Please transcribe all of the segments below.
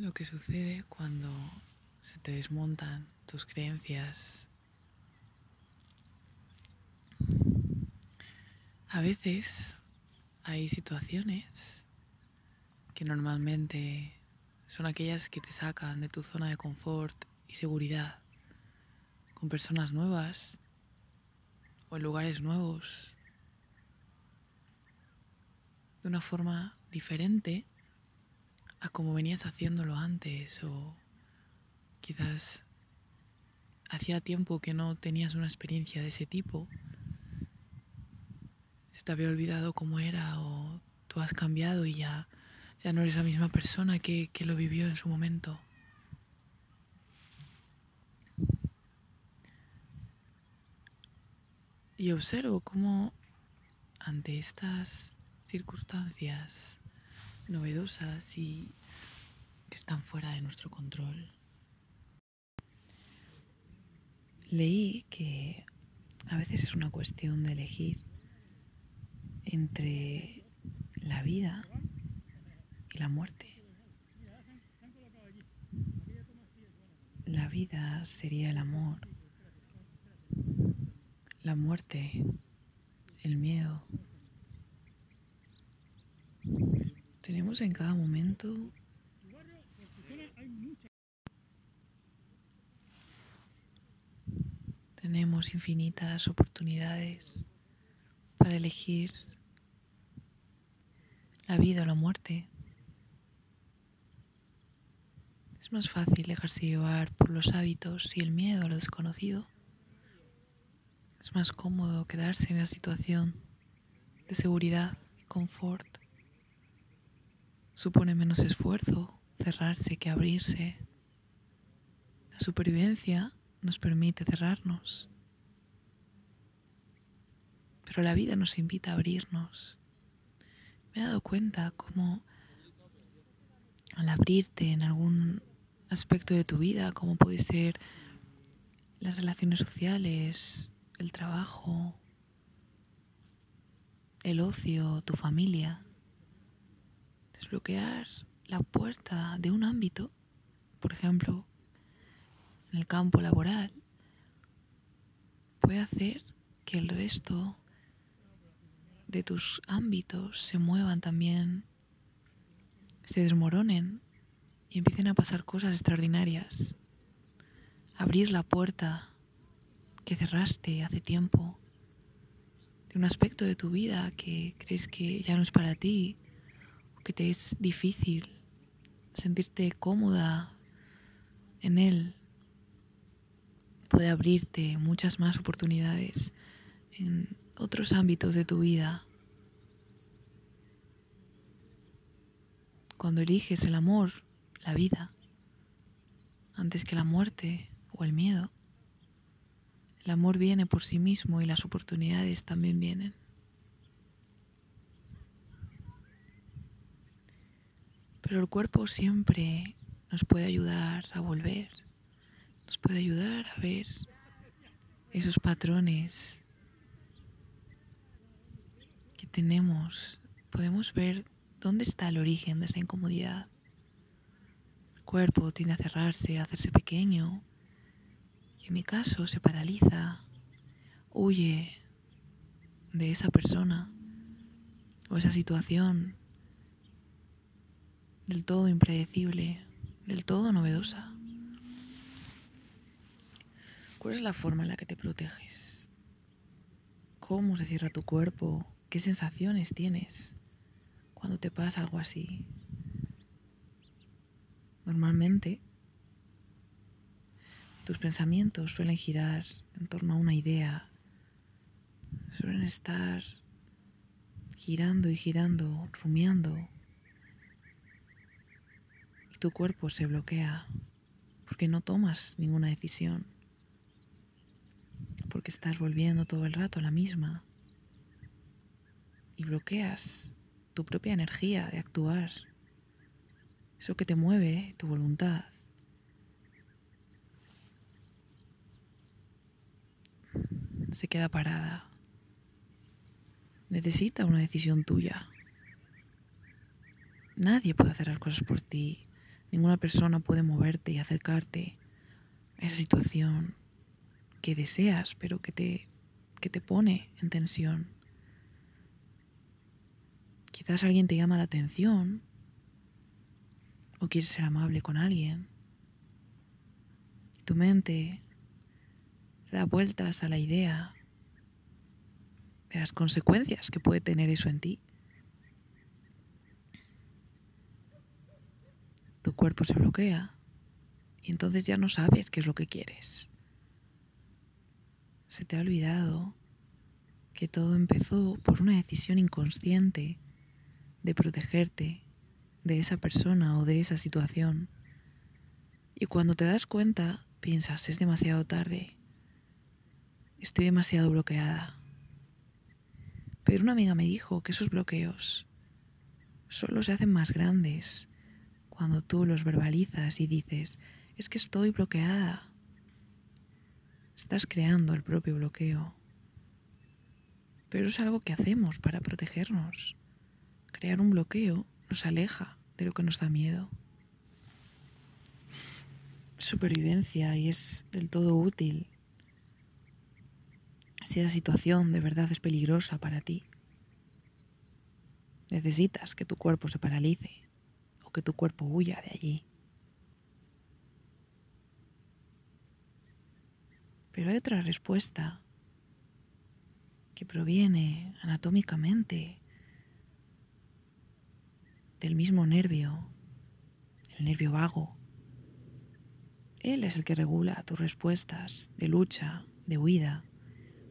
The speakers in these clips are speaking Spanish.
lo que sucede cuando se te desmontan tus creencias. A veces hay situaciones que normalmente son aquellas que te sacan de tu zona de confort y seguridad, con personas nuevas o en lugares nuevos, de una forma diferente a como venías haciéndolo antes o quizás hacía tiempo que no tenías una experiencia de ese tipo, se te había olvidado cómo era o tú has cambiado y ya, ya no eres la misma persona que, que lo vivió en su momento. Y observo cómo ante estas circunstancias novedosas y que están fuera de nuestro control. Leí que a veces es una cuestión de elegir entre la vida y la muerte. La vida sería el amor, la muerte, el miedo, tenemos en cada momento tenemos infinitas oportunidades para elegir la vida o la muerte. Es más fácil dejarse llevar por los hábitos y el miedo a lo desconocido. Es más cómodo quedarse en la situación de seguridad y confort supone menos esfuerzo cerrarse que abrirse. La supervivencia nos permite cerrarnos, pero la vida nos invita a abrirnos. Me he dado cuenta cómo al abrirte en algún aspecto de tu vida, como puede ser las relaciones sociales, el trabajo, el ocio, tu familia, desbloquear la puerta de un ámbito, por ejemplo, en el campo laboral, puede hacer que el resto de tus ámbitos se muevan también, se desmoronen y empiecen a pasar cosas extraordinarias. Abrir la puerta que cerraste hace tiempo de un aspecto de tu vida que crees que ya no es para ti que te es difícil sentirte cómoda en él, puede abrirte muchas más oportunidades en otros ámbitos de tu vida. Cuando eliges el amor, la vida, antes que la muerte o el miedo, el amor viene por sí mismo y las oportunidades también vienen. Pero el cuerpo siempre nos puede ayudar a volver, nos puede ayudar a ver esos patrones que tenemos. Podemos ver dónde está el origen de esa incomodidad. El cuerpo tiende a cerrarse, a hacerse pequeño. Y en mi caso se paraliza, huye de esa persona o esa situación del todo impredecible, del todo novedosa. ¿Cuál es la forma en la que te proteges? ¿Cómo se cierra tu cuerpo? ¿Qué sensaciones tienes cuando te pasa algo así? Normalmente, tus pensamientos suelen girar en torno a una idea, suelen estar girando y girando, rumiando tu cuerpo se bloquea porque no tomas ninguna decisión, porque estás volviendo todo el rato a la misma y bloqueas tu propia energía de actuar, eso que te mueve, tu voluntad. Se queda parada. Necesita una decisión tuya. Nadie puede hacer las cosas por ti. Ninguna persona puede moverte y acercarte a esa situación que deseas, pero que te, que te pone en tensión. Quizás alguien te llama la atención o quieres ser amable con alguien. Tu mente da vueltas a la idea de las consecuencias que puede tener eso en ti. Tu cuerpo se bloquea y entonces ya no sabes qué es lo que quieres. Se te ha olvidado que todo empezó por una decisión inconsciente de protegerte de esa persona o de esa situación. Y cuando te das cuenta, piensas, es demasiado tarde, estoy demasiado bloqueada. Pero una amiga me dijo que esos bloqueos solo se hacen más grandes cuando tú los verbalizas y dices, es que estoy bloqueada. Estás creando el propio bloqueo. Pero es algo que hacemos para protegernos. Crear un bloqueo nos aleja de lo que nos da miedo. Supervivencia y es del todo útil si la situación de verdad es peligrosa para ti. Necesitas que tu cuerpo se paralice que tu cuerpo huya de allí. Pero hay otra respuesta que proviene anatómicamente del mismo nervio, el nervio vago. Él es el que regula tus respuestas de lucha, de huida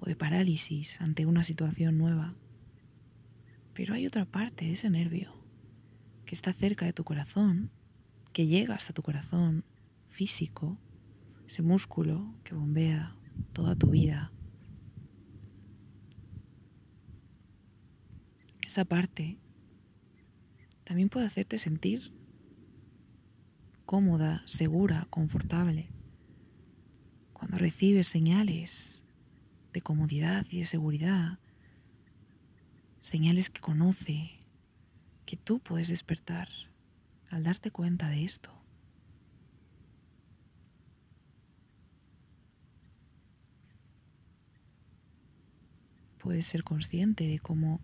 o de parálisis ante una situación nueva. Pero hay otra parte de ese nervio que está cerca de tu corazón, que llega hasta tu corazón físico, ese músculo que bombea toda tu vida. Esa parte también puede hacerte sentir cómoda, segura, confortable. Cuando recibes señales de comodidad y de seguridad, señales que conoce, que tú puedes despertar al darte cuenta de esto. Puedes ser consciente de cómo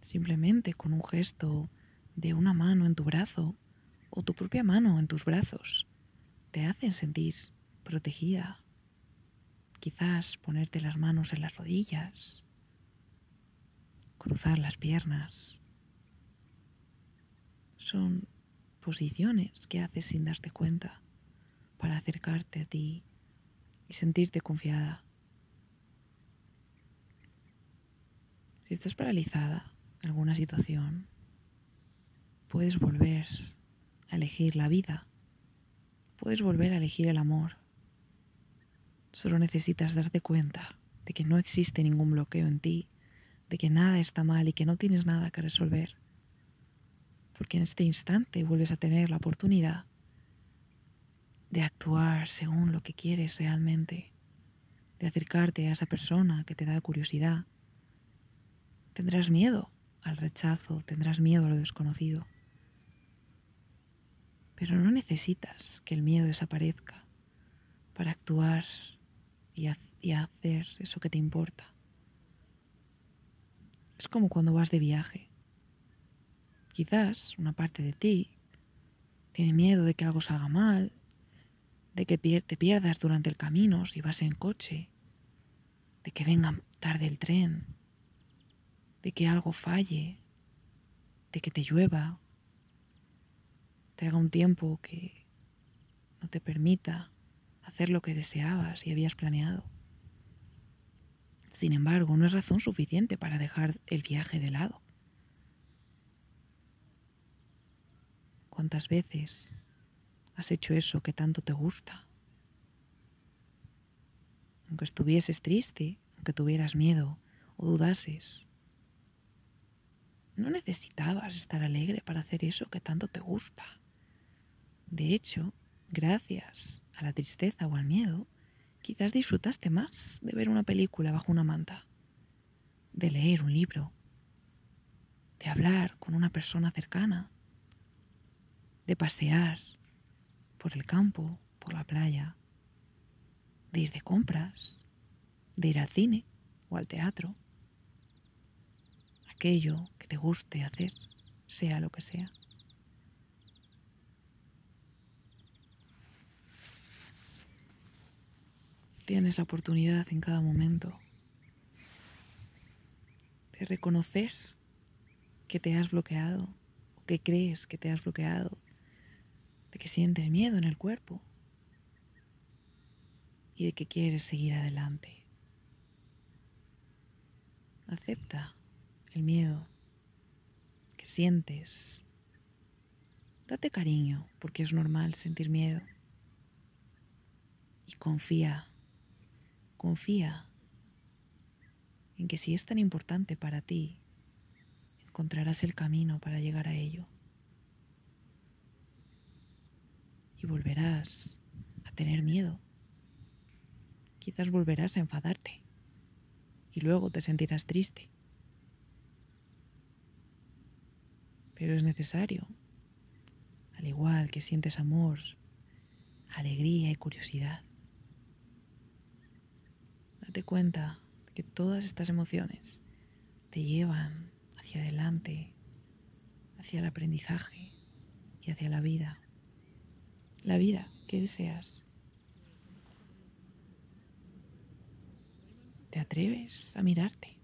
simplemente con un gesto de una mano en tu brazo o tu propia mano en tus brazos te hacen sentir protegida. Quizás ponerte las manos en las rodillas, cruzar las piernas. Son posiciones que haces sin darte cuenta para acercarte a ti y sentirte confiada. Si estás paralizada en alguna situación, Puedes volver a elegir la vida. Puedes volver a elegir el amor. Solo necesitas darte cuenta de que no existe ningún bloqueo en ti, de que nada está mal y que no tienes nada que resolver. Porque en este instante vuelves a tener la oportunidad de actuar según lo que quieres realmente, de acercarte a esa persona que te da curiosidad. Tendrás miedo al rechazo, tendrás miedo a lo desconocido. Pero no necesitas que el miedo desaparezca para actuar y, hacer eso que te importa. Es como cuando vas de viaje. Quizás una parte de ti tiene miedo de que algo salga mal, de que te pierdas durante el camino si vas en coche, de que venga tarde el tren, de que algo falle, de que te llueva te haga un tiempo que no te permita hacer lo que deseabas y habías planeado. Sin embargo, no es razón suficiente para dejar el viaje de lado. ¿Cuántas veces has hecho eso que tanto te gusta? Aunque estuvieses triste, aunque tuvieras miedo o dudases, no necesitabas estar alegre para hacer eso que tanto te gusta. De hecho, gracias a la tristeza o al miedo, quizás disfrutaste más de ver una película bajo una manta, de leer un libro, de hablar con una persona cercana, de pasear por el campo, por la playa, de ir de compras, de ir al cine o al teatro, aquello que te guste hacer, sea lo que sea. Tienes la oportunidad en cada momento de reconocer que te has bloqueado o que crees que te has bloqueado, de que sientes miedo en el cuerpo y de que quieres seguir adelante. Acepta el miedo que sientes. Date cariño porque es normal sentir miedo. Y confía, confía en que si es tan importante para ti, encontrarás el camino para llegar a ello. Y volverás a tener miedo quizás volverás a enfadarte y luego te sentirás triste. Pero es necesario, al igual que sientes amor, alegría y curiosidad. Date cuenta que todas estas emociones te llevan hacia adelante, hacia el aprendizaje y hacia la vida. La vida que deseas. ¿Te atreves a mirarte?